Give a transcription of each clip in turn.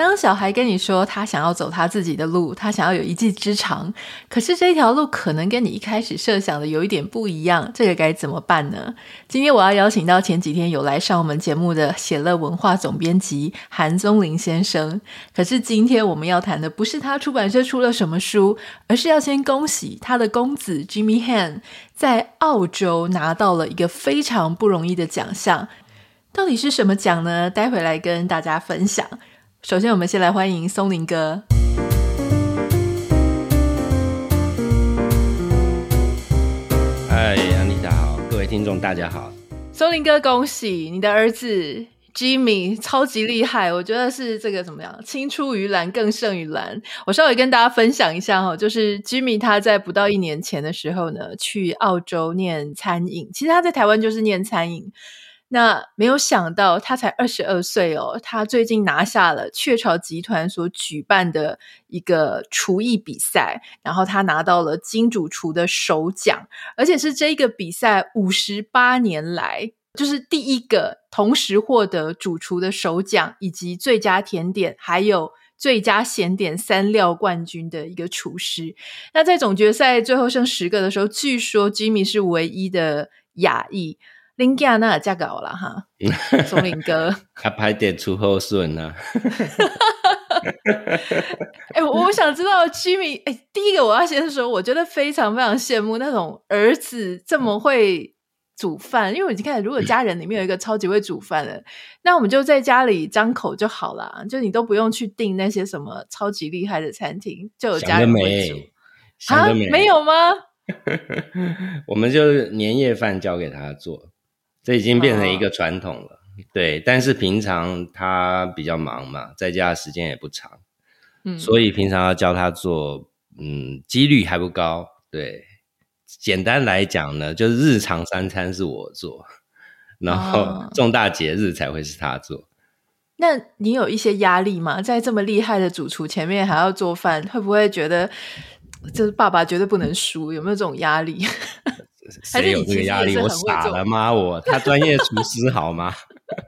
当小孩跟你说他想要走他自己的路，他想要有一技之长，可是这条路可能跟你一开始设想的有一点不一样，这个该怎么办呢？今天我要邀请到前几天有来上我们节目的写乐文化总编辑韩宗林先生。可是今天我们要谈的不是他出版社出了什么书，而是要先恭喜他的公子 Jimmy Han 在澳洲拿到了一个非常不容易的奖项。到底是什么奖呢？待会来跟大家分享。首先，我们先来欢迎松林哥。嗨，安妮塔好，各位听众大家好。松林哥，恭喜你的儿子 Jimmy 超级厉害，我觉得是这个怎么样？青出于蓝更胜于蓝。我稍微跟大家分享一下哈，就是 Jimmy 他在不到一年前的时候呢，去澳洲念餐饮，其实他在台湾就是念餐饮。那没有想到，他才二十二岁哦。他最近拿下了雀巢集团所举办的一个厨艺比赛，然后他拿到了金主厨的首奖，而且是这个比赛五十八年来就是第一个同时获得主厨的首奖，以及最佳甜点还有最佳咸点三料冠军的一个厨师。那在总决赛最后剩十个的时候，据说 Jimmy 是唯一的亚裔。林家那也嫁给我了哈，松林哥，他排点出后顺呢。哎，我想知道 Jimmy，哎，第一个我要先说，我觉得非常非常羡慕那种儿子这么会煮饭，因为我已经开始，如果家人里面有一个超级会煮饭的，嗯、那我们就在家里张口就好了，就你都不用去订那些什么超级厉害的餐厅，就有家人会煮。啊，没有吗？我们就年夜饭交给他做。这已经变成一个传统了，哦、对。但是平常他比较忙嘛，在家的时间也不长，嗯，所以平常要教他做，嗯，几率还不高。对，简单来讲呢，就是日常三餐是我做，然后重大节日才会是他做。哦、那你有一些压力吗？在这么厉害的主厨前面还要做饭，会不会觉得就是爸爸绝对不能输？有没有这种压力？谁有这个压力？我傻了吗？我他专业厨师好吗？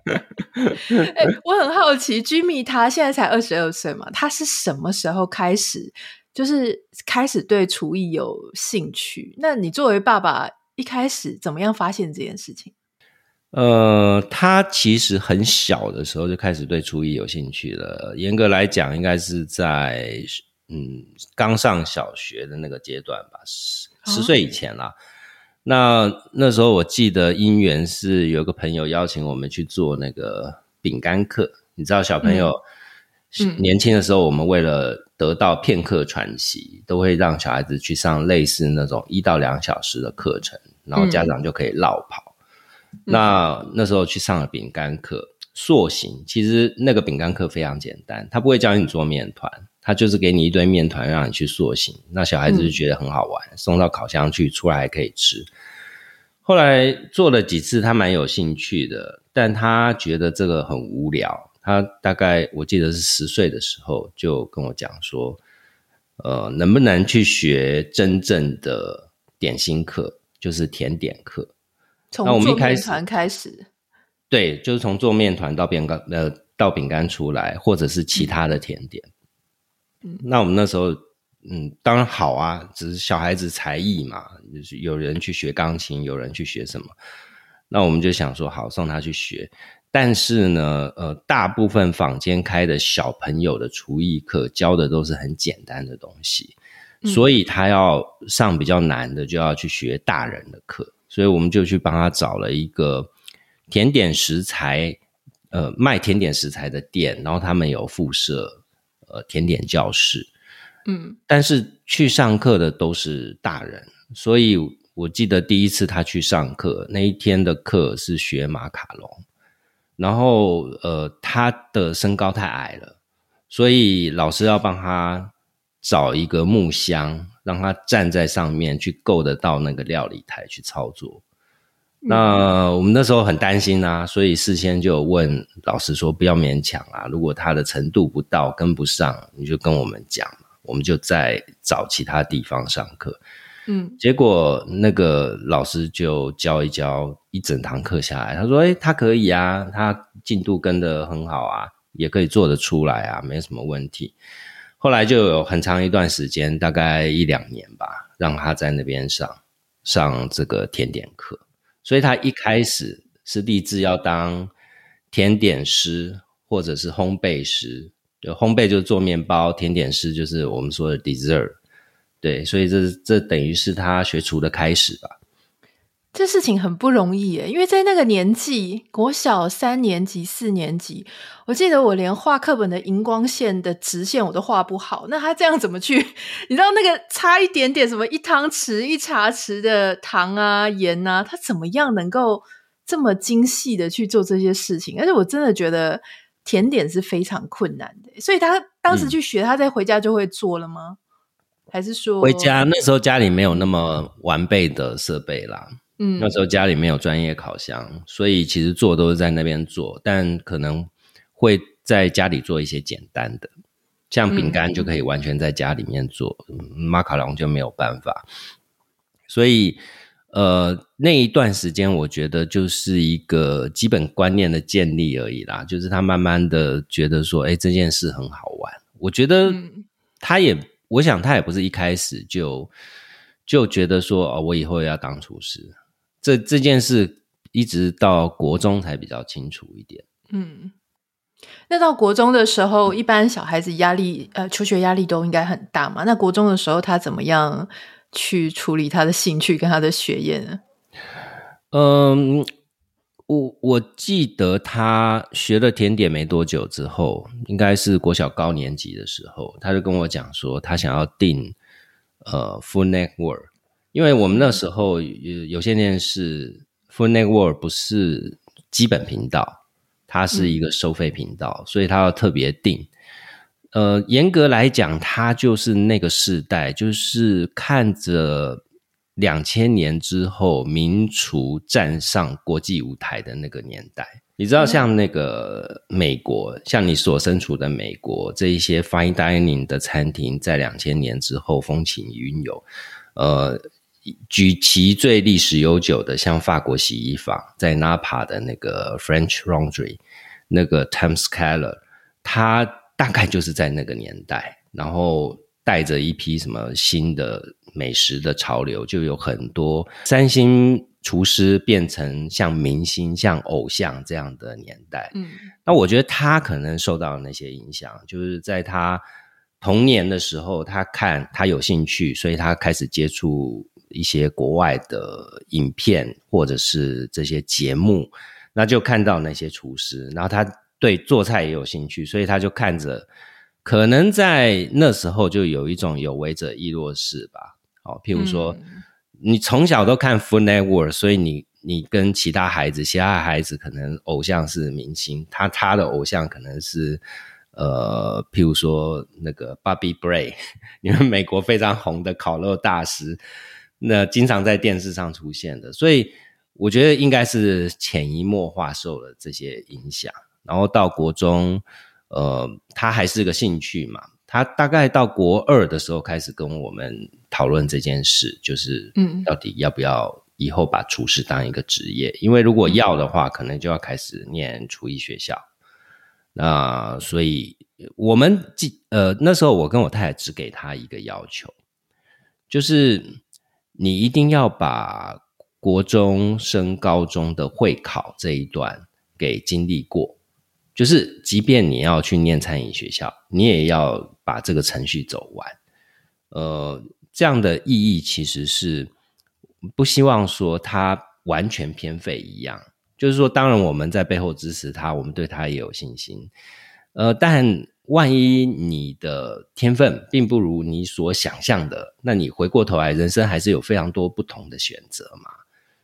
欸，我很好奇，Jimmy 他现在才二十二岁嘛，他是什么时候开始，就是开始对厨艺有兴趣？那你作为爸爸，一开始怎么样发现这件事情？呃，他其实很小的时候就开始对厨艺有兴趣了。严格来讲，应该是在嗯刚上小学的那个阶段吧，十十岁以前啦。哦那那时候我记得因缘是有个朋友邀请我们去做那个饼干课，你知道小朋友、嗯、年轻的时候，我们为了得到片刻喘息，都会让小孩子去上类似那种一到两小时的课程，然后家长就可以绕跑。嗯、那那时候去上了饼干课，塑形，其实那个饼干课非常简单，他不会教你做面团。他就是给你一堆面团让你去塑形，那小孩子就觉得很好玩，嗯、送到烤箱去，出来还可以吃。后来做了几次，他蛮有兴趣的，但他觉得这个很无聊。他大概我记得是十岁的时候就跟我讲说，呃，能不能去学真正的点心课，就是甜点课？从做面团开始，对，就是从做面团到饼干，呃，到饼干出来，或者是其他的甜点。嗯那我们那时候，嗯，当然好啊，只是小孩子才艺嘛，就是有人去学钢琴，有人去学什么，那我们就想说，好，送他去学。但是呢，呃，大部分坊间开的小朋友的厨艺课教的都是很简单的东西，所以他要上比较难的，就要去学大人的课。所以我们就去帮他找了一个甜点食材，呃，卖甜点食材的店，然后他们有附设。呃，甜点教室，嗯，但是去上课的都是大人，所以我记得第一次他去上课那一天的课是学马卡龙，然后呃，他的身高太矮了，所以老师要帮他找一个木箱，让他站在上面去够得到那个料理台去操作。那我们那时候很担心啊，所以事先就问老师说不要勉强啊，如果他的程度不到跟不上，你就跟我们讲，我们就再找其他地方上课。嗯，结果那个老师就教一教一整堂课下来，他说：“诶，他可以啊，他进度跟得很好啊，也可以做得出来啊，没什么问题。”后来就有很长一段时间，大概一两年吧，让他在那边上上这个甜点课。所以他一开始是立志要当甜点师或者是烘焙师，就烘焙就是做面包，甜点师就是我们说的 dessert。对，所以这这等于是他学厨的开始吧。这事情很不容易耶，因为在那个年纪，国小三年级、四年级，我记得我连画课本的荧光线的直线我都画不好。那他这样怎么去？你知道那个差一点点什么一汤匙、一茶匙的糖啊、盐啊，他怎么样能够这么精细的去做这些事情？而且我真的觉得甜点是非常困难的，所以他当时去学，嗯、他在回家就会做了吗？还是说回家那时候家里没有那么完备的设备啦，嗯，那时候家里没有专业烤箱，所以其实做都是在那边做，但可能会在家里做一些简单的，像饼干就可以完全在家里面做，嗯，马卡龙就没有办法。所以呃那一段时间我觉得就是一个基本观念的建立而已啦，就是他慢慢的觉得说，哎，这件事很好玩，我觉得他也。我想他也不是一开始就就觉得说哦，我以后要当厨师。这这件事一直到国中才比较清楚一点。嗯，那到国中的时候，一般小孩子压力呃，求学压力都应该很大嘛。那国中的时候，他怎么样去处理他的兴趣跟他的学业呢？嗯。我我记得他学了甜点没多久之后，应该是国小高年级的时候，他就跟我讲说，他想要订呃 Food Network，因为我们那时候有有线电视 Food Network 不是基本频道，它是一个收费频道，所以它要特别订。呃，严格来讲，它就是那个世代，就是看着。两千年之后，民厨站上国际舞台的那个年代，你知道，像那个美国，嗯、像你所身处的美国，这一些 fine dining 的餐厅，在两千年之后风起云涌。呃，举其最历史悠久的，像法国洗衣房，在 Napa 的那个 French Laundry，那个 Times Keller，他大概就是在那个年代，然后带着一批什么新的。美食的潮流，就有很多三星厨师变成像明星、像偶像这样的年代。嗯，那我觉得他可能受到那些影响，就是在他童年的时候，他看他有兴趣，所以他开始接触一些国外的影片或者是这些节目，那就看到那些厨师，然后他对做菜也有兴趣，所以他就看着，可能在那时候就有一种有为者亦若是吧。哦，譬如说，嗯、你从小都看 Food Network，所以你你跟其他孩子，其他孩子可能偶像是明星，他他的偶像可能是呃，譬如说那个 Bobby Bray，你们美国非常红的烤肉大师，那经常在电视上出现的，所以我觉得应该是潜移默化受了这些影响，然后到国中，呃，他还是个兴趣嘛。他大概到国二的时候开始跟我们讨论这件事，就是嗯，到底要不要以后把厨师当一个职业？嗯、因为如果要的话，可能就要开始念厨艺学校。那所以我们呃那时候我跟我太太只给他一个要求，就是你一定要把国中升高中的会考这一段给经历过。就是，即便你要去念餐饮学校，你也要把这个程序走完。呃，这样的意义其实是不希望说他完全偏废一样。就是说，当然我们在背后支持他，我们对他也有信心。呃，但万一你的天分并不如你所想象的，那你回过头来，人生还是有非常多不同的选择嘛。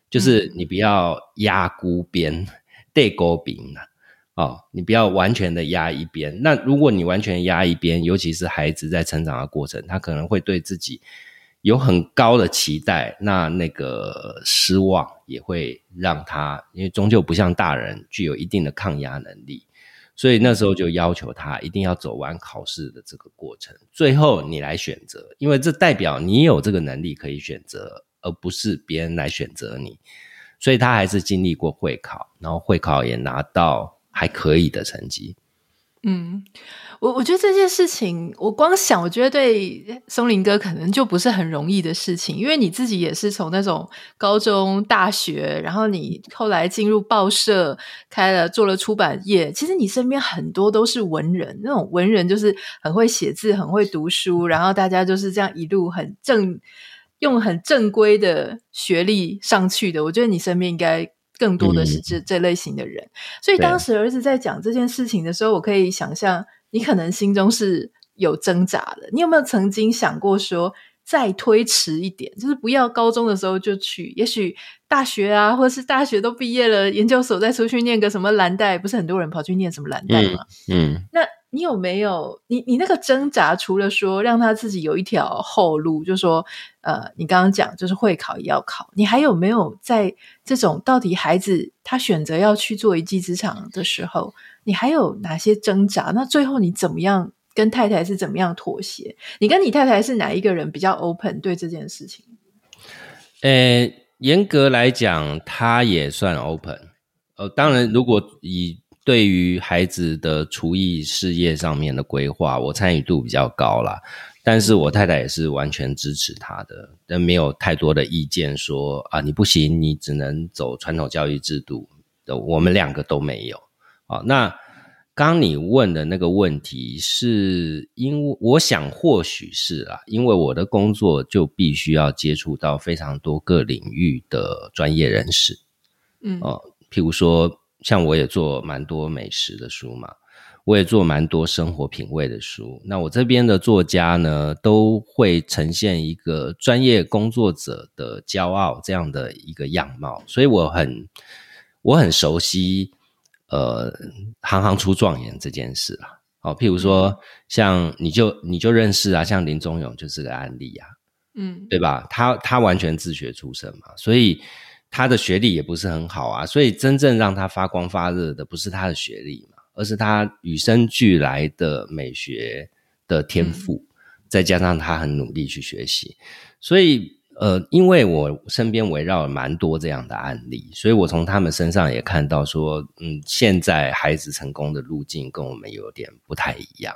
就是你不要压孤边，对勾饼啊。哦，你不要完全的压一边。那如果你完全压一边，尤其是孩子在成长的过程，他可能会对自己有很高的期待，那那个失望也会让他，因为终究不像大人具有一定的抗压能力，所以那时候就要求他一定要走完考试的这个过程，最后你来选择，因为这代表你有这个能力可以选择，而不是别人来选择你，所以他还是经历过会考，然后会考也拿到还可以的成绩。嗯，我我觉得这件事情，我光想，我觉得对松林哥可能就不是很容易的事情，因为你自己也是从那种高中、大学，然后你后来进入报社，开了做了出版业，其实你身边很多都是文人，那种文人就是很会写字、很会读书，然后大家就是这样一路很正，用很正规的学历上去的。我觉得你身边应该。更多的是这这类型的人，嗯，所以当时儿子在讲这件事情的时候，我可以想象你可能心中是有挣扎的。你有没有曾经想过说，再推迟一点，就是不要高中的时候就去，也许大学啊，或者是大学都毕业了，研究所再出去念个什么蓝带，不是很多人跑去念什么蓝带吗？嗯，嗯那。你有没有你你那个挣扎？除了说让他自己有一条后路，就说呃，你刚刚讲就是会考也要考，你还有没有在这种到底孩子他选择要去做一技之长的时候，你还有哪些挣扎？那最后你怎么样跟太太是怎么样妥协？你跟你太太是哪一个人比较 open 对这件事情？呃，严格来讲，他也算 open。呃，当然，如果以对于孩子的厨艺事业上面的规划，我参与度比较高啦。但是我太太也是完全支持他的，但没有太多的意见说啊，你不行，你只能走传统教育制度的。我们两个都没有啊。那刚你问的那个问题，是因为我想或许是啊，因为我的工作就必须要接触到非常多各领域的专业人士，嗯，哦，譬如说。像我也做蛮多美食的书嘛，我也做蛮多生活品味的书。那我这边的作家呢，都会呈现一个专业工作者的骄傲这样的一个样貌，所以我很我很熟悉，呃，行行出状元这件事啊。哦，譬如说，像你就你就认识啊，像林宗勇就是个案例啊，嗯，对吧？他他完全自学出身嘛，所以。他的学历也不是很好啊，所以真正让他发光发热的不是他的学历嘛，而是他与生俱来的美学的天赋，嗯，再加上他很努力去学习。所以，呃，因为我身边围绕了蛮多这样的案例，所以我从他们身上也看到说，嗯，现在孩子成功的路径跟我们有点不太一样。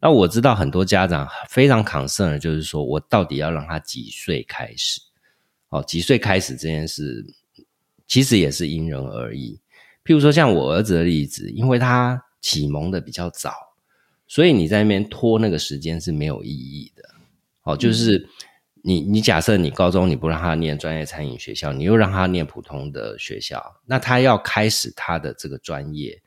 那我知道很多家长非常 concern 的就是说我到底要让他几岁开始？哦，几岁开始这件事，其实也是因人而异。譬如说，像我儿子的例子，因为他启蒙的比较早，所以你在那边拖那个时间是没有意义的。哦，就是你你假设你高中你不让他念专业餐饮学校，你又让他念普通的学校，那他要开始他的这个专业，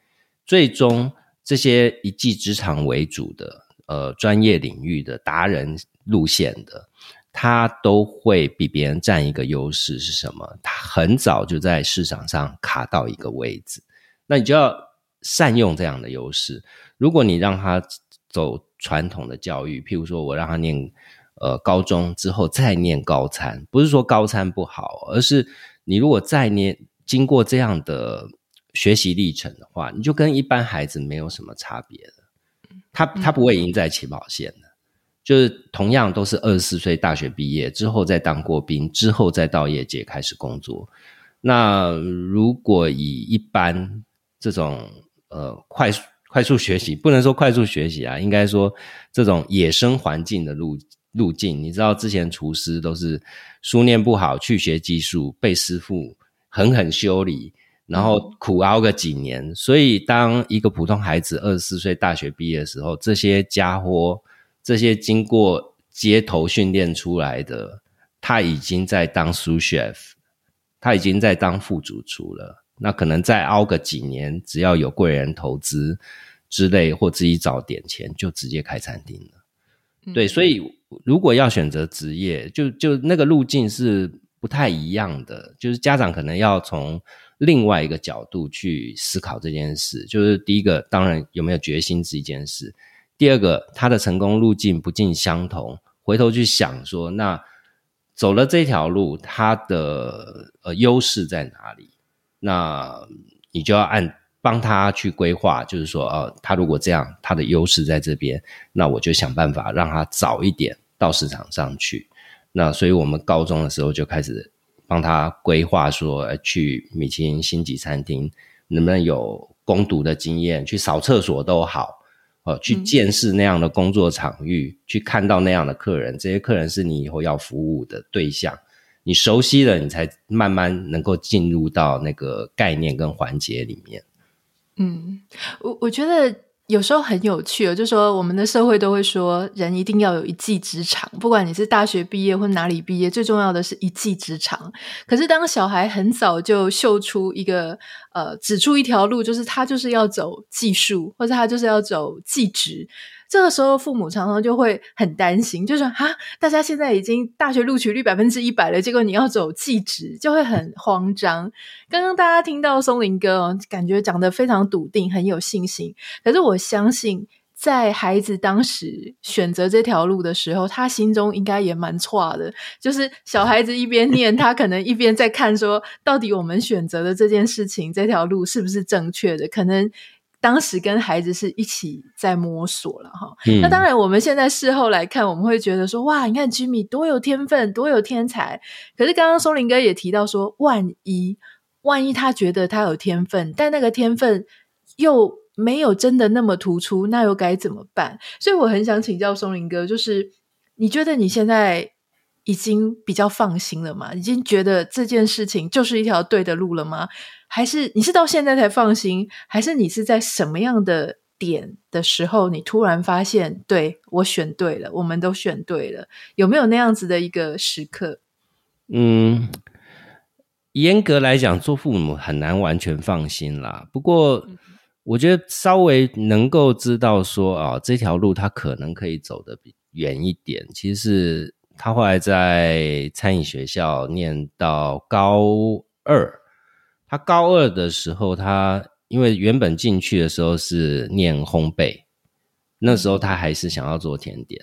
最终这些一技之长为主的呃专业领域的达人路线的。他都会比别人占一个优势是什么？他很早就在市场上卡到一个位置，那你就要善用这样的优势。如果你让他走传统的教育，譬如说我让他念呃高中之后再念高参，不是说高参不好，而是你如果再念经过这样的学习历程的话，你就跟一般孩子没有什么差别了。他他不会赢在起跑线的。就是同样都是二十四岁大学毕业之后再当过兵，之后再到业界开始工作。那如果以一般这种呃快速快速学习，不能说快速学习啊，应该说这种野生环境的路路径，你知道之前厨师都是书念不好去学技术，被师傅狠狠修理，然后苦熬个几年。所以当一个普通孩子二十四岁大学毕业的时候，这些家伙。这些经过街头训练出来的，他已经在当 sous chef，他已经在当副主厨了。那可能再熬个几年，只要有贵人投资之类，或自己找点钱，就直接开餐厅了。嗯。对，所以如果要选择职业，就就那个路径是不太一样的。就是家长可能要从另外一个角度去思考这件事。就是第一个，当然有没有决心是一件事。第二个，他的成功路径不尽相同，回头去想说，那走了这条路，他的呃优势在哪里？那你就要按帮他去规划，就是说，呃，他如果这样，他的优势在这边，那我就想办法让他早一点到市场上去。那所以我们高中的时候就开始帮他规划，说去米其林星级餐厅能不能有攻读的经验，去扫厕所都好。哦，去见识那样的工作场域，嗯，去看到那样的客人，这些客人是你以后要服务的对象，你熟悉了，你才慢慢能够进入到那个概念跟环节里面。嗯，我我觉得。有时候很有趣哦，就说我们的社会都会说，人一定要有一技之长，不管你是大学毕业或哪里毕业，最重要的是一技之长。可是当小孩很早就秀出一个呃，指出一条路，就是他就是要走技术，或者他就是要走技职。这个时候，父母常常就会很担心，就是哈，大家现在已经大学录取率百分之一百了，结果你要走技职，就会很慌张。刚刚大家听到松林哥，感觉讲得非常笃定，很有信心。可是我相信，在孩子当时选择这条路的时候，他心中应该也蛮挫的。就是小孩子一边念，他可能一边在看，说到底我们选择的这件事情，这条路是不是正确的？可能。当时跟孩子是一起在摸索了哈、嗯，那当然我们现在事后来看，我们会觉得说哇，你看 Jimmy 多有天分，多有天才。可是刚刚松林哥也提到说，万一万一他觉得他有天分，但那个天分又没有真的那么突出，那又该怎么办？所以我很想请教松林哥，就是你觉得你现在已经比较放心了吗？已经觉得这件事情就是一条对的路了吗？还是你是到现在才放心？还是你是在什么样的点的时候，你突然发现，对，我选对了，我们都选对了？有没有那样子的一个时刻？嗯，严格来讲，做父母很难完全放心啦。不过，我觉得稍微能够知道说啊，这条路他可能可以走得比远一点。其实是他后来在餐饮学校念到高二。他高二的时候，他因为原本进去的时候是念烘焙，那时候他还是想要做甜点，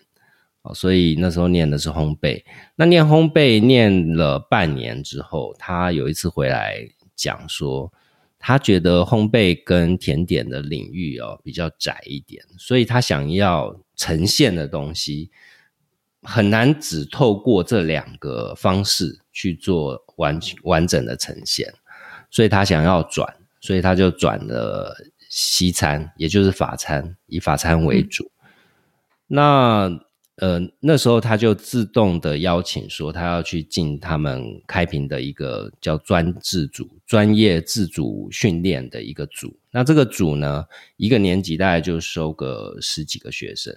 哦所以那时候念的是烘焙。那念烘焙念了半年之后，他有一次回来讲说，他觉得烘焙跟甜点的领域哦比较窄一点，所以他想要呈现的东西很难只透过这两个方式去做完完整的呈现。所以他想要转，所以他就转了西餐，也就是法餐，以法餐为主。嗯、那呃那时候他就自动的邀请说，他要去进他们开平的一个叫专制组专业自主训练的一个组。那这个组呢，一个年级大概就收个十几个学生。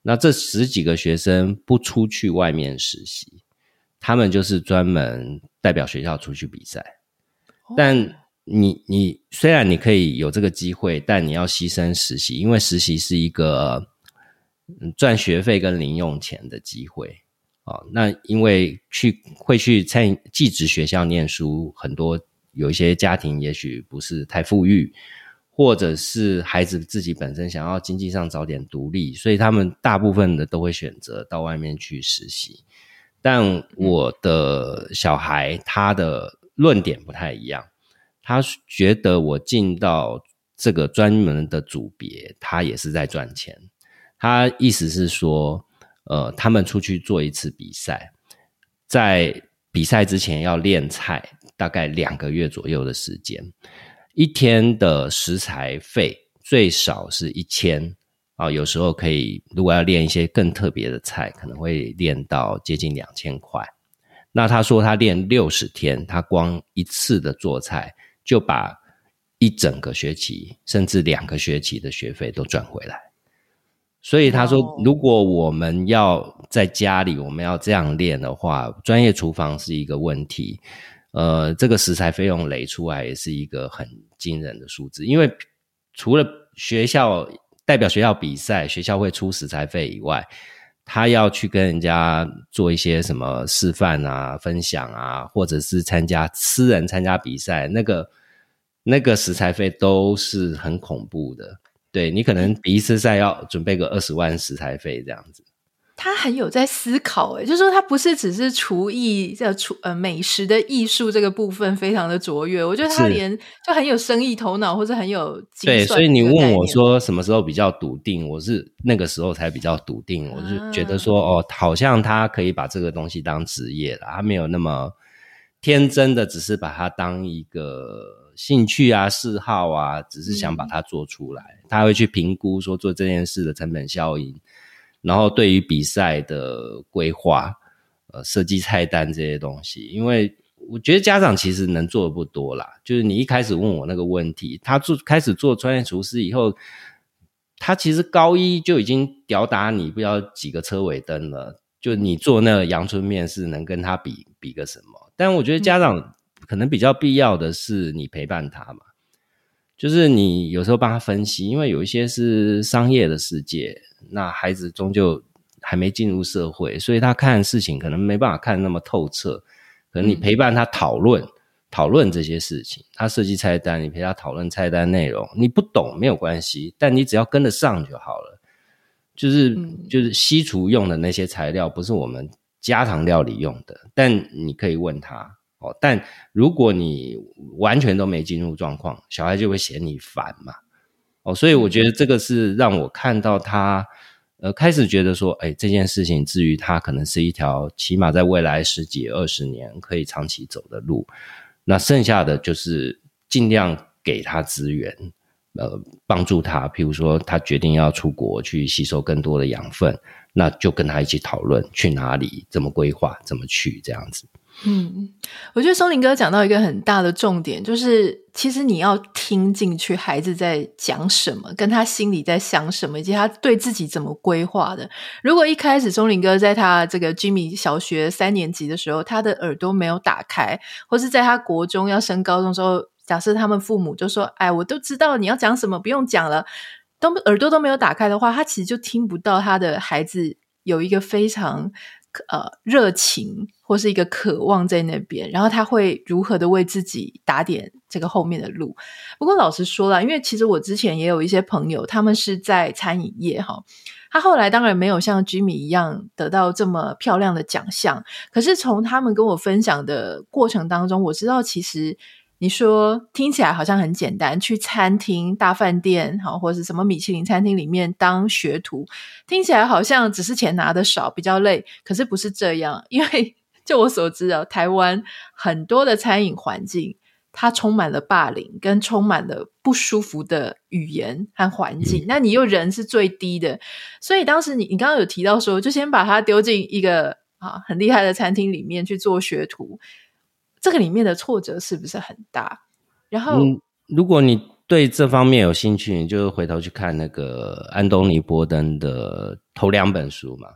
那这十几个学生不出去外面实习，他们就是专门代表学校出去比赛。但你你虽然你可以有这个机会，但你要牺牲实习，因为实习是一个赚学费跟零用钱的机会啊。那因为去会去餐饮技职学校念书，很多有一些家庭也许不是太富裕，或者是孩子自己本身想要经济上早点独立，所以他们大部分的都会选择到外面去实习。但我的小孩他的。论点不太一样，他觉得我进到这个专门的组别，他也是在赚钱。他意思是说，呃，他们出去做一次比赛，在比赛之前要练菜，大概两个月左右的时间，一天的食材费最少是一千啊，有时候可以，如果要练一些更特别的菜，可能会练到接近两千块。那他说他练六十天，他光一次的做菜就把一整个学期甚至两个学期的学费都赚回来。所以他说，如果我们要在家里我们要这样练的话，专业厨房是一个问题。呃，这个食材费用累出来也是一个很惊人的数字，因为除了学校代表学校比赛，学校会出食材费以外。他要去跟人家做一些什么示范啊、分享啊，或者是参加私人参加比赛，那个那个食材费都是很恐怖的。对，你可能比一次赛要准备个二十万食材费这样子。他很有在思考，诶，就是说他不是只是厨艺这厨呃美食的艺术这个部分非常的卓越，我觉得他连就很有生意头脑，或者很有对，所以你问我说什么时候比较笃定，我是那个时候才比较笃定，我是觉得说哦，好像他可以把这个东西当职业了，他没有那么天真的，只是把它当一个兴趣啊、嗜好啊，只是想把它做出来，嗯、他会去评估说做这件事的成本效应。然后对于比赛的规划，呃，设计菜单这些东西，因为我觉得家长其实能做的不多啦。就是你一开始问我那个问题，他做开始做专业厨师以后，他其实高一就已经吊打你不知道几个车尾灯了。就你做那个阳春面是能跟他比比个什么？但我觉得家长可能比较必要的是你陪伴他嘛，就是你有时候帮他分析，因为有一些是商业的世界。那孩子终究还没进入社会，所以他看事情可能没办法看那么透彻。可能你陪伴他讨论、嗯、讨论这些事情，他设计菜单，你陪他讨论菜单内容。你不懂没有关系，但你只要跟得上就好了。就是、嗯、就是西厨用的那些材料，不是我们家常料理用的，但你可以问他哦。但如果你完全都没进入状况，小孩就会嫌你烦嘛。哦，所以我觉得这个是让我看到他，呃，开始觉得说，哎，这件事情至于他可能是一条起码在未来十几二十年可以长期走的路，那剩下的就是尽量给他资源，呃，帮助他。譬如说，他决定要出国去吸收更多的养分，那就跟他一起讨论去哪里，怎么规划，怎么去这样子。嗯，我觉得松林哥讲到一个很大的重点，就是其实你要听进去孩子在讲什么，跟他心里在想什么，以及他对自己怎么规划的。如果一开始松林哥在他这个 Jimmy 小学三年级的时候，他的耳朵没有打开，或是在他国中要升高中的时候，假设他们父母就说：“哎，我都知道你要讲什么，不用讲了。”都耳朵都没有打开的话，他其实就听不到他的孩子有一个非常。呃，热情或是一个渴望在那边，然后他会如何的为自己打点这个后面的路。不过老实说啦，因为其实我之前也有一些朋友，他们是在餐饮业哈，他后来当然没有像 Jimmy 一样得到这么漂亮的奖项，可是从他们跟我分享的过程当中，我知道其实。你说听起来好像很简单，去餐厅、大饭店，好，或者是什么米其林餐厅里面当学徒，听起来好像只是钱拿得少，比较累。可是不是这样，因为就我所知啊，台湾很多的餐饮环境，它充满了霸凌，跟充满了不舒服的语言和环境。嗯、那你又人是最低的，所以当时你你刚刚有提到说，就先把他丢进一个啊很厉害的餐厅里面去做学徒。这个里面的挫折是不是很大？然后，嗯，如果你对这方面有兴趣，你就回头去看那个安东尼·波登的头两本书嘛。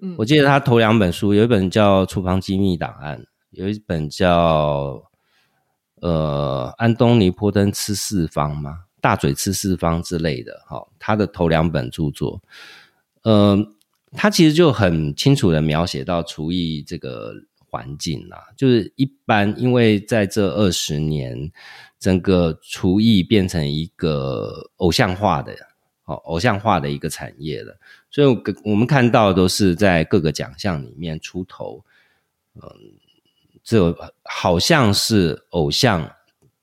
嗯，我记得他头两本书有一本叫《厨房机密档案》，有一本叫呃安东尼·波登吃四方嘛，大嘴吃四方之类的。哈，他的头两本著作，呃，他其实就很清楚的描写到厨艺这个。环境啦，就是一般，因为在这二十年，整个厨艺变成一个偶像化的，哦，偶像化的一个产业了。所以，我们看到都是在各个奖项里面出头，嗯，这好像是偶像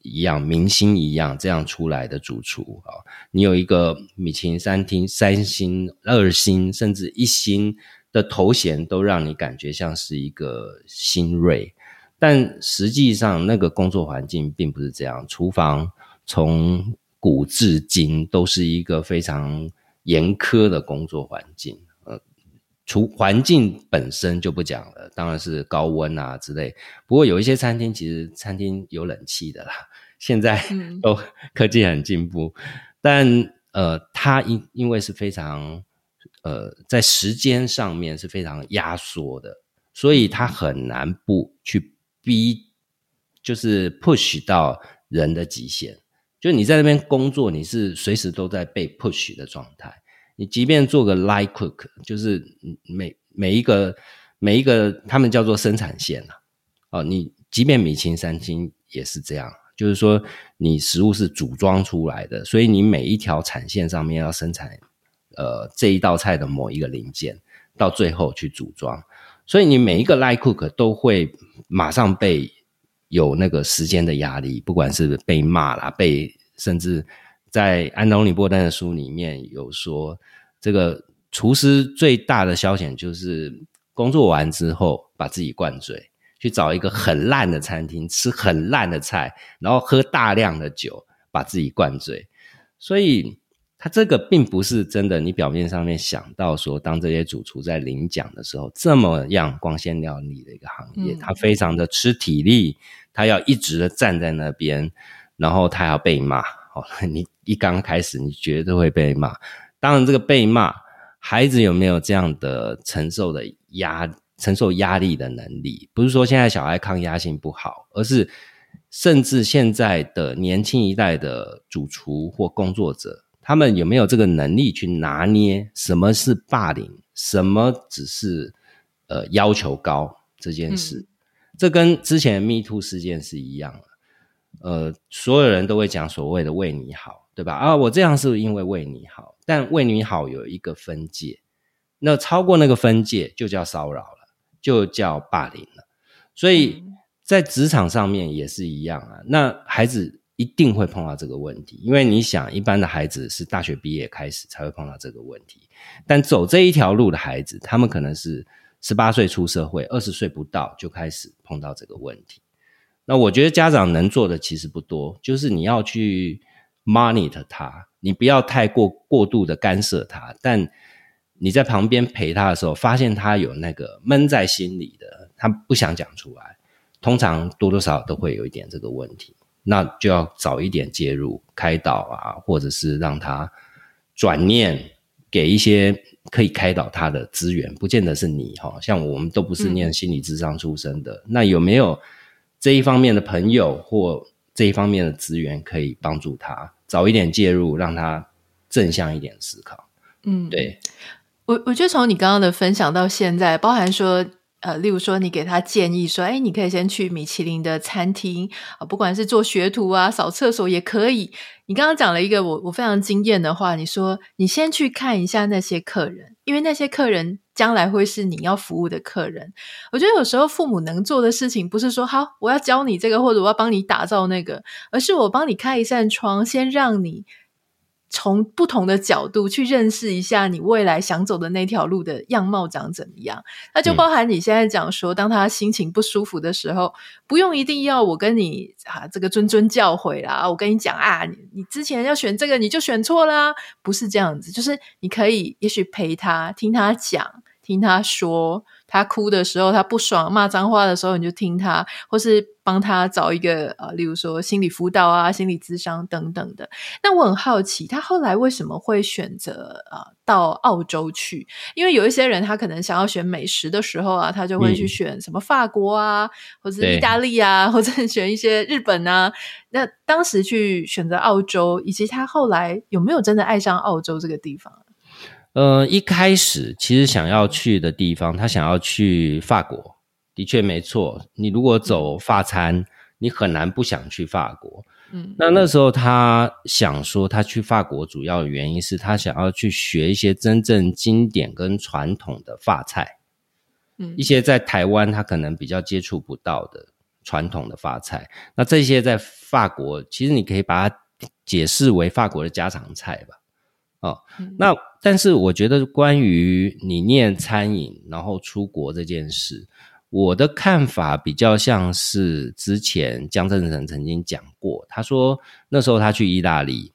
一样、明星一样这样出来的主厨啊。你有一个米其林三厅三星、二星，甚至一星。的头衔都让你感觉像是一个新锐，但实际上那个工作环境并不是这样。厨房从古至今都是一个非常严苛的工作环境。呃，除环境本身就不讲了，当然是高温啊之类。不过有一些餐厅其实餐厅有冷气的啦，现在都科技很进步，嗯、但呃，它因因为是非常。呃，在时间上面是非常压缩的，所以它很难不去逼，就是 push 到人的极限。就你在那边工作，你是随时都在被 push 的状态。你即便做个 lie cook，就是每每一个每一个他们叫做生产线啊，哦，你即便米其林餐厅也是这样，就是说你食物是组装出来的，所以你每一条产线上面要生产。呃，这一道菜的某一个零件，到最后去组装。所以你每一个 lie cook 都会马上被有那个时间的压力，不管是被骂啦，被甚至在安东尼波丹的书里面有说，这个厨师最大的消遣就是工作完之后把自己灌醉。去找一个很烂的餐厅，吃很烂的菜，然后喝大量的酒，把自己灌醉。所以，他这个并不是真的。你表面上面想到说，当这些主厨在领奖的时候，这么样光鲜亮丽的一个行业，他非常的吃体力，他要一直的站在那边，然后他要被骂。哦，你一刚开始，你绝对会被骂。当然，这个被骂，孩子有没有这样的承受的压力？承受压力的能力，不是说现在小孩抗压性不好，而是甚至现在的年轻一代的主厨或工作者，他们有没有这个能力去拿捏什么是霸凌，什么只是呃要求高这件事？嗯、这跟之前的 Me Too 事件是一样的。呃，所有人都会讲所谓的为你好，对吧？啊，我这样是因为为你好，但为你好有一个分界，那超过那个分界就叫骚扰了。就叫霸凌了，所以在职场上面也是一样啊。那孩子一定会碰到这个问题，因为你想，一般的孩子是大学毕业开始才会碰到这个问题，但走这一条路的孩子，他们可能是十八岁出社会，二十岁不到就开始碰到这个问题。那我觉得家长能做的其实不多，就是你要去 monitor 他，你不要太过过度的干涉他，但。你在旁边陪他的时候，发现他有那个闷在心里的，他不想讲出来，通常多多少少都会有一点这个问题，那就要早一点介入开导啊，或者是让他转念，给一些可以开导他的资源，不见得是你哈，像我们都不是念心理智商出身的，嗯、那有没有这一方面的朋友或这一方面的资源可以帮助他早一点介入，让他正向一点思考？嗯，对。我我觉得从你刚刚的分享到现在，包含说，呃，例如说你给他建议说，哎，你可以先去米其林的餐厅啊，不管是做学徒啊、扫厕所也可以。你刚刚讲了一个我我非常惊艳的话，你说你先去看一下那些客人，因为那些客人将来会是你要服务的客人。我觉得有时候父母能做的事情，不是说好我要教你这个，或者我要帮你打造那个，而是我帮你开一扇窗，先让你。从不同的角度去认识一下你未来想走的那条路的样貌长怎么样，那就包含你现在讲说，当他心情不舒服的时候，不用一定要我跟你啊这个谆谆教诲啦，我跟你讲啊，你你之前要选这个你就选错啦，不是这样子，就是你可以也许陪他听他讲，听他说。他哭的时候，他不爽骂脏话的时候，你就听他，或是帮他找一个呃，例如说心理辅导啊、心理咨商等等的。那我很好奇，他后来为什么会选择呃到澳洲去？因为有一些人他可能想要选美食的时候啊，他就会去选什么法国啊，嗯、或者意大利啊，或者选一些日本啊。那当时去选择澳洲，以及他后来有没有真的爱上澳洲这个地方？呃，一开始其实想要去的地方，他想要去法国，的确没错。你如果走法餐，你很难不想去法国。嗯，那那时候他想说，他去法国主要的原因是他想要去学一些真正经典跟传统的法菜，嗯，一些在台湾他可能比较接触不到的传统的法菜。那这些在法国，其实你可以把它解释为法国的家常菜吧。哦，那但是我觉得关于你念餐饮然后出国这件事，我的看法比较像是之前江振成曾经讲过，他说那时候他去意大利，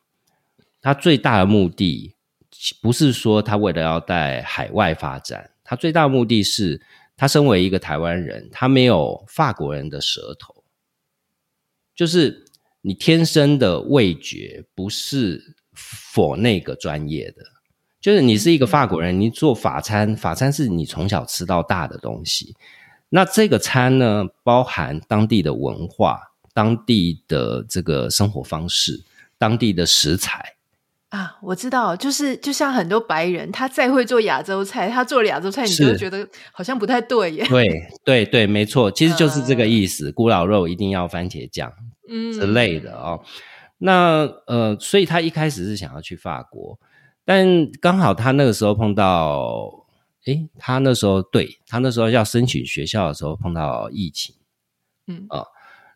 他最大的目的不是说他为了要在海外发展，他最大的目的是他身为一个台湾人，他没有法国人的舌头，就是你天生的味觉不是。否那个专业的，就是你是一个法国人，你做法餐，法餐是你从小吃到大的东西。那这个餐呢，包含当地的文化、当地的这个生活方式、当地的食材啊。我知道，就是就像很多白人，他再会做亚洲菜，他做了亚洲菜，你就觉得好像不太对耶。对对对，没错，其实就是这个意思。古老肉一定要番茄酱，嗯之类的哦。那呃，所以他一开始是想要去法国，但刚好他那个时候碰到，诶，他那时候对他那时候要申请学校的时候碰到疫情，嗯啊，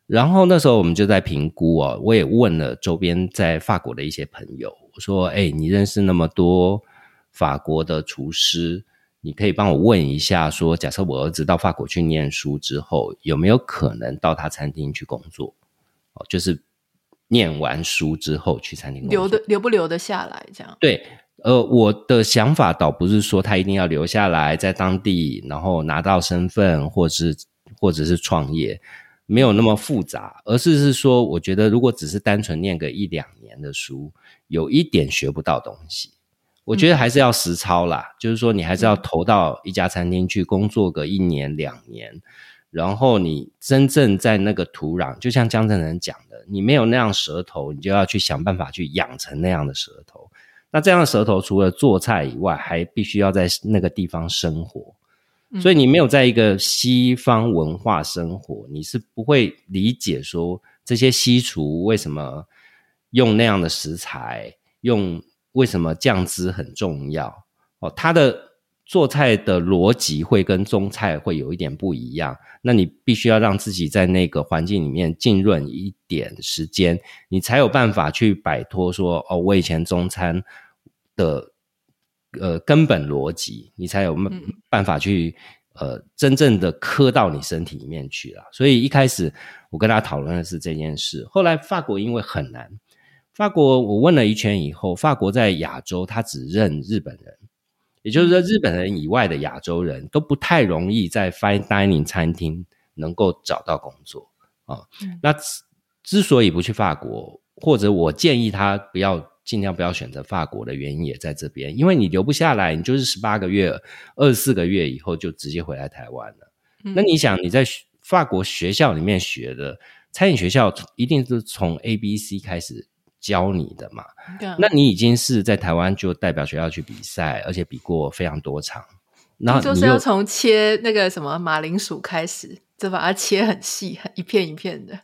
然后那时候我们就在评估哦，我也问了周边在法国的一些朋友，我说，诶，你认识那么多法国的厨师，你可以帮我问一下，说，假设我儿子到法国去念书之后，有没有可能到他餐厅去工作？哦，就是念完书之后去餐厅，留的留不留得下来？这样对。呃，我的想法倒不是说他一定要留下来在当地，然后拿到身份，或者是或者是创业，没有那么复杂，而是是说，我觉得如果只是单纯念个一两年的书，有一点学不到东西。我觉得还是要实操啦，嗯、就是说你还是要投到一家餐厅去工作个一年两年，然后你真正在那个土壤，就像江振诚讲的，你没有那样舌头，你就要去想办法去养成那样的舌头。那这样的舌头，除了做菜以外，还必须要在那个地方生活。所以你没有在一个西方文化生活，你是不会理解说这些西厨为什么用那样的食材，用为什么酱汁很重要哦。它的做菜的逻辑会跟中菜会有一点不一样。那你必须要让自己在那个环境里面浸润一点时间，你才有办法去摆脱说哦，我以前中餐。的呃根本逻辑，你才有办法去呃真正的刻到你身体里面去了。所以一开始我跟他讨论的是这件事，后来法国因为很难，法国我问了一圈以后，法国在亚洲他只认日本人，也就是说日本人以外的亚洲人都不太容易在 fine dining 餐厅能够找到工作啊。那之所以不去法国，或者我建议他不要。尽量不要选择法国的原因也在这边，因为你留不下来，你就是十八个月、二十四个月以后就直接回来台湾了。嗯、那你想你在法国学校里面学的餐饮学校，一定是从 A B C 开始教你的嘛？嗯、那你已经是在台湾就代表学校去比赛，而且比过非常多场，然后就是要从切那个什么马铃薯开始，就把它切很细，很一片一片的。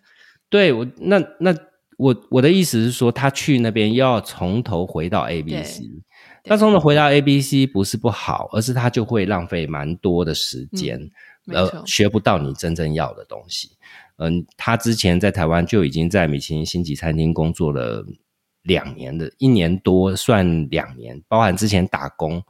对我那那。我我的意思是说，他去那边又要从头回到 A B C，他从头回到 A B C 不是不好，而是他就会浪费蛮多的时间，呃、嗯，学不到你真正要的东西。嗯，他之前在台湾就已经在米其林星级餐厅工作了两年的，一年多算两年，包含之前打工，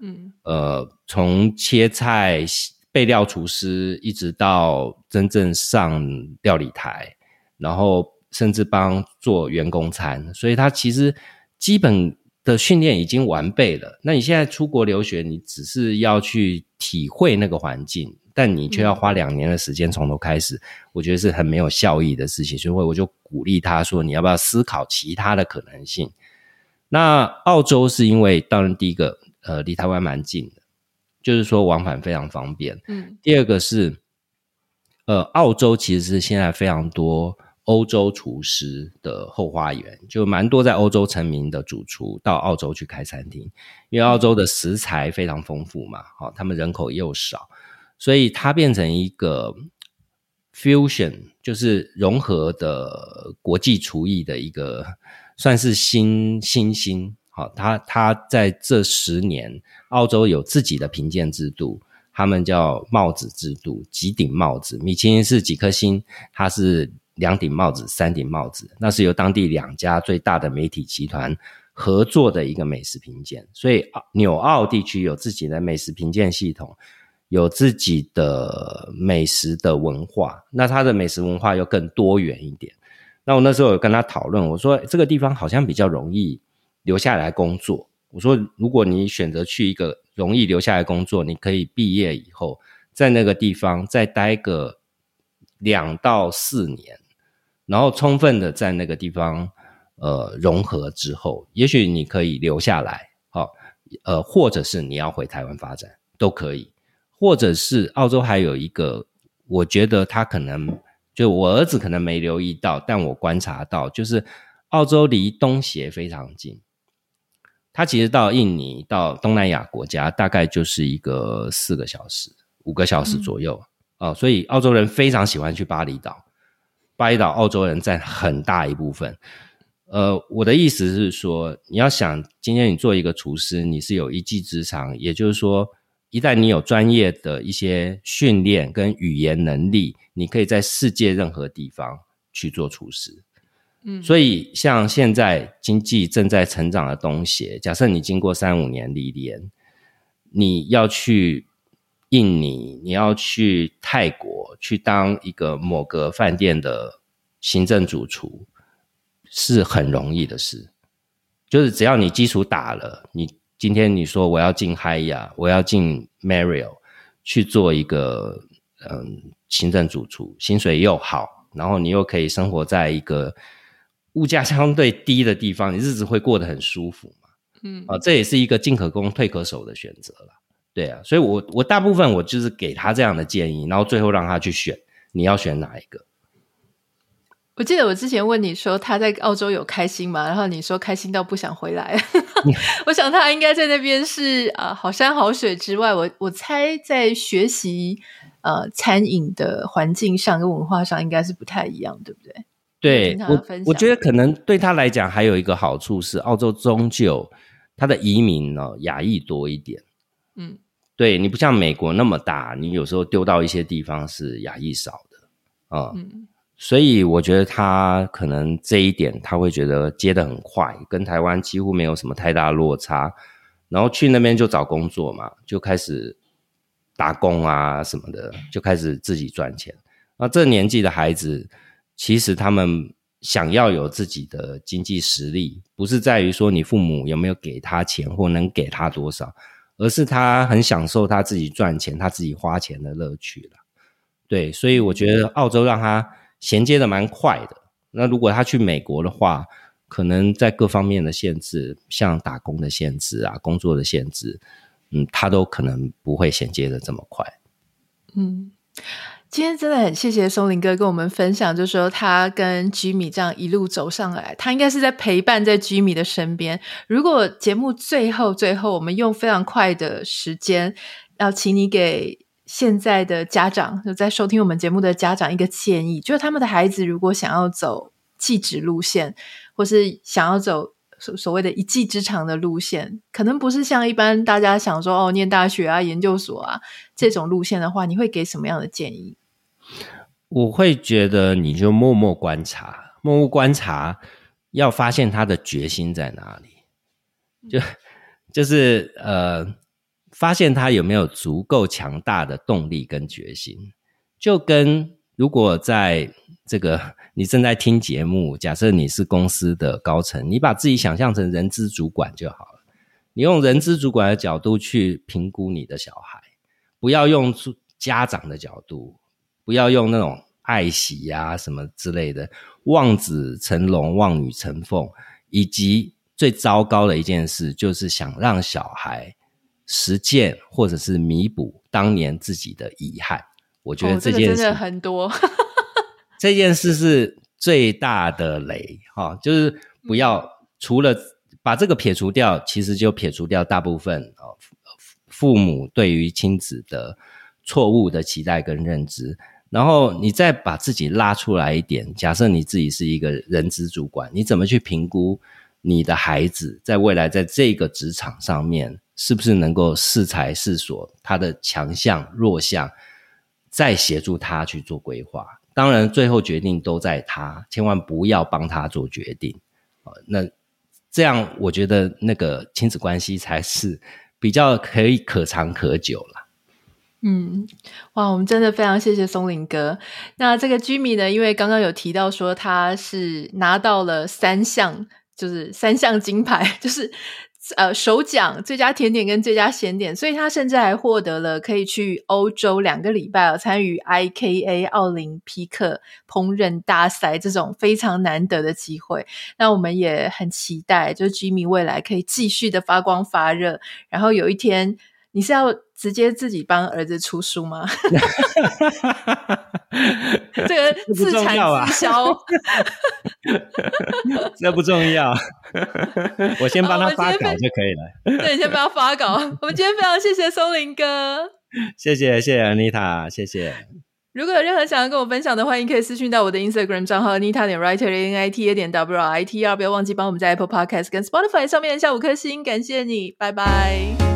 嗯，呃，从切菜备料厨师一直到真正上料理台，然后。甚至帮做员工餐，所以他其实基本的训练已经完备了。那你现在出国留学，你只是要去体会那个环境，但你却要花两年的时间从头开始，我觉得是很没有效益的事情。所以我就鼓励他说：“你要不要思考其他的可能性？”那澳洲是因为当然第一个，呃，离台湾蛮近的，就是说往返非常方便。嗯。第二个是，呃，澳洲其实是现在非常多。欧洲厨师的后花园，就蛮多在欧洲成名的主厨到澳洲去开餐厅，因为澳洲的食材非常丰富嘛，好，他们人口又少，所以它变成一个 fusion，就是融合的国际厨艺的一个算是新新星。好，它它在这十年，澳洲有自己的评鉴制度，他们叫帽子制度，几顶帽子，米其林是几颗星，它是。两顶帽子，三顶帽子，那是由当地两家最大的媒体集团合作的一个美食评鉴，所以纽澳地区有自己的美食评鉴系统，有自己的美食的文化，那它的美食文化又更多元一点。那我那时候有跟他讨论，我说这个地方好像比较容易留下来工作。我说如果你选择去一个容易留下来工作，你可以毕业以后在那个地方再待个两到四年。然后充分的在那个地方，呃，融合之后，也许你可以留下来，好、哦，呃，或者是你要回台湾发展都可以，或者是澳洲还有一个，我觉得他可能就我儿子可能没留意到，但我观察到，就是澳洲离东协非常近，他其实到印尼到东南亚国家大概就是一个四个小时、五个小时左右。啊、嗯哦，所以澳洲人非常喜欢去巴厘岛。巴厘岛澳洲人占很大一部分，呃，我的意思是说，你要想今天你做一个厨师，你是有一技之长，也就是说，一旦你有专业的一些训练跟语言能力，你可以在世界任何地方去做厨师。嗯，所以像现在经济正在成长的东西，假设你经过三五年历练，你要去印尼，你要去泰国去当一个某个饭店的行政主厨，是很容易的事。就是只要你基础打了，你今天你说我要进 Hyatt，我要进 Marriott 去做一个嗯行政主厨，薪水又好，然后你又可以生活在一个。物价相对低的地方，你日子会过得很舒服嘛？嗯，啊，这也是一个进可攻退可守的选择了。对啊，所以我我大部分我就是给他这样的建议，然后最后让他去选，你要选哪一个？我记得我之前问你说他在澳洲有开心吗？然后你说开心到不想回来。我想他应该在那边是啊，好山好水之外，我我猜在学习呃餐饮的环境上跟文化上应该是不太一样，对不对？对我，我觉得可能对他来讲还有一个好处是，澳洲终究他的移民呢亚裔多一点。嗯，对你不像美国那么大，你有时候丢到一些地方是亚裔少的嗯，所以我觉得他可能这一点他会觉得接得很快，跟台湾几乎没有什么太大落差。然后去那边就找工作嘛，就开始打工啊什么的，就开始自己赚钱。那这年纪的孩子。其实他们想要有自己的经济实力，不是在于说你父母有没有给他钱或能给他多少，而是他很享受他自己赚钱、他自己花钱的乐趣了。对，所以我觉得澳洲让他衔接的蛮快的。那如果他去美国的话，可能在各方面的限制，像打工的限制啊、工作的限制，嗯，他都可能不会衔接的这么快。嗯。今天真的很谢谢松林哥跟我们分享，就是说他跟 Jimmy 这样一路走上来，他应该是在陪伴在 Jimmy 的身边。如果节目最后最后，我们用非常快的时间，要请你给现在的家长，就在收听我们节目的家长一个建议，就是他们的孩子如果想要走技职路线，或是想要走所所谓的一技之长的路线，可能不是像一般大家想说哦，念大学啊、研究所啊这种路线的话，你会给什么样的建议？我会觉得你就默默观察，默默观察，要发现他的决心在哪里，就就是呃，发现他有没有足够强大的动力跟决心。就跟如果在这个 你正在听节目，假设你是公司的高层，你把自己想象成人资主管就好了，你用人资主管的角度去评估你的小孩，不要用家长的角度。不要用那种爱惜呀、什么之类的，望子成龙、望女成凤，以及最糟糕的一件事，就是想让小孩实践或者是弥补当年自己的遗憾。我觉得这件事、哦这个、真的很多，这件事是最大的雷哈、哦，就是不要除了把这个撇除掉，其实就撇除掉大部分哦父母对于亲子的错误的期待跟认知。然后你再把自己拉出来一点，假设你自己是一个人资主管，你怎么去评估你的孩子在未来在这个职场上面是不是能够适才适所，他的强项弱项，再协助他去做规划。当然，最后决定都在他，千万不要帮他做决定。那这样我觉得那个亲子关系才是比较可以可长可久了。嗯，哇，我们真的非常谢谢松林哥。那这个 Jimmy 呢，因为刚刚有提到说他是拿到了三项，就是三项金牌，就是呃首奖最佳甜点跟最佳咸点，所以他甚至还获得了可以去欧洲两个礼拜哦，参与 IKA 奥林匹克烹饪大赛这种非常难得的机会。那我们也很期待，就是 Jimmy 未来可以继续的发光发热，然后有一天。你是要直接自己帮儿子出书吗？这个自产自销，这不重要。我先帮他发稿就可以了。对，你先帮他发稿。我们今天非常谢谢松林哥，谢谢谢谢 Anita，谢谢。如果有任何想要跟我分享的，欢迎可以私讯到我的 Instagram 账号 Anita 点 Writer N I T A 点 W R I T E R，不要忘记帮我们在 Apple Podcast 跟 Spotify 上面下五颗星，感谢你，拜拜。